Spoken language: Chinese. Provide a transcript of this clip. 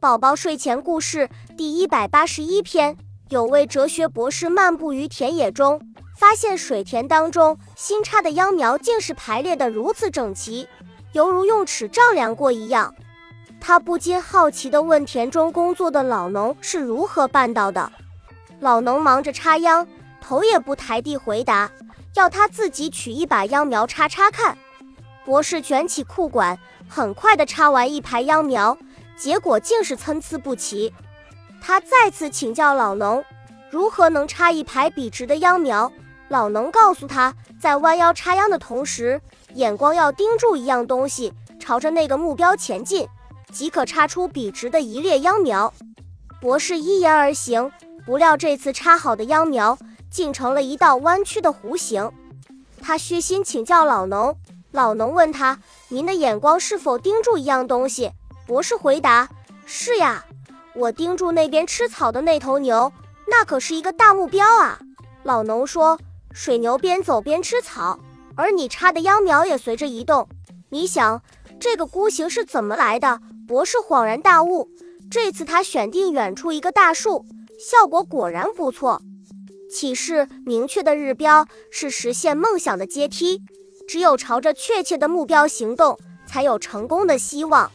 宝宝睡前故事第一百八十一篇：有位哲学博士漫步于田野中，发现水田当中新插的秧苗竟是排列得如此整齐，犹如用尺丈量过一样。他不禁好奇地问田中工作的老农是如何办到的。老农忙着插秧，头也不抬地回答：“要他自己取一把秧苗插插看。”博士卷起裤管，很快地插完一排秧苗。结果竟是参差不齐。他再次请教老农，如何能插一排笔直的秧苗？老农告诉他，在弯腰插秧的同时，眼光要盯住一样东西，朝着那个目标前进，即可插出笔直的一列秧苗。博士依言而行，不料这次插好的秧苗竟成了一道弯曲的弧形。他虚心请教老农，老农问他：“您的眼光是否盯住一样东西？”博士回答：“是呀，我盯住那边吃草的那头牛，那可是一个大目标啊。”老农说：“水牛边走边吃草，而你插的秧苗也随着移动。你想，这个孤形是怎么来的？”博士恍然大悟。这次他选定远处一个大树，效果果然不错。启示：明确的日标是实现梦想的阶梯，只有朝着确切的目标行动，才有成功的希望。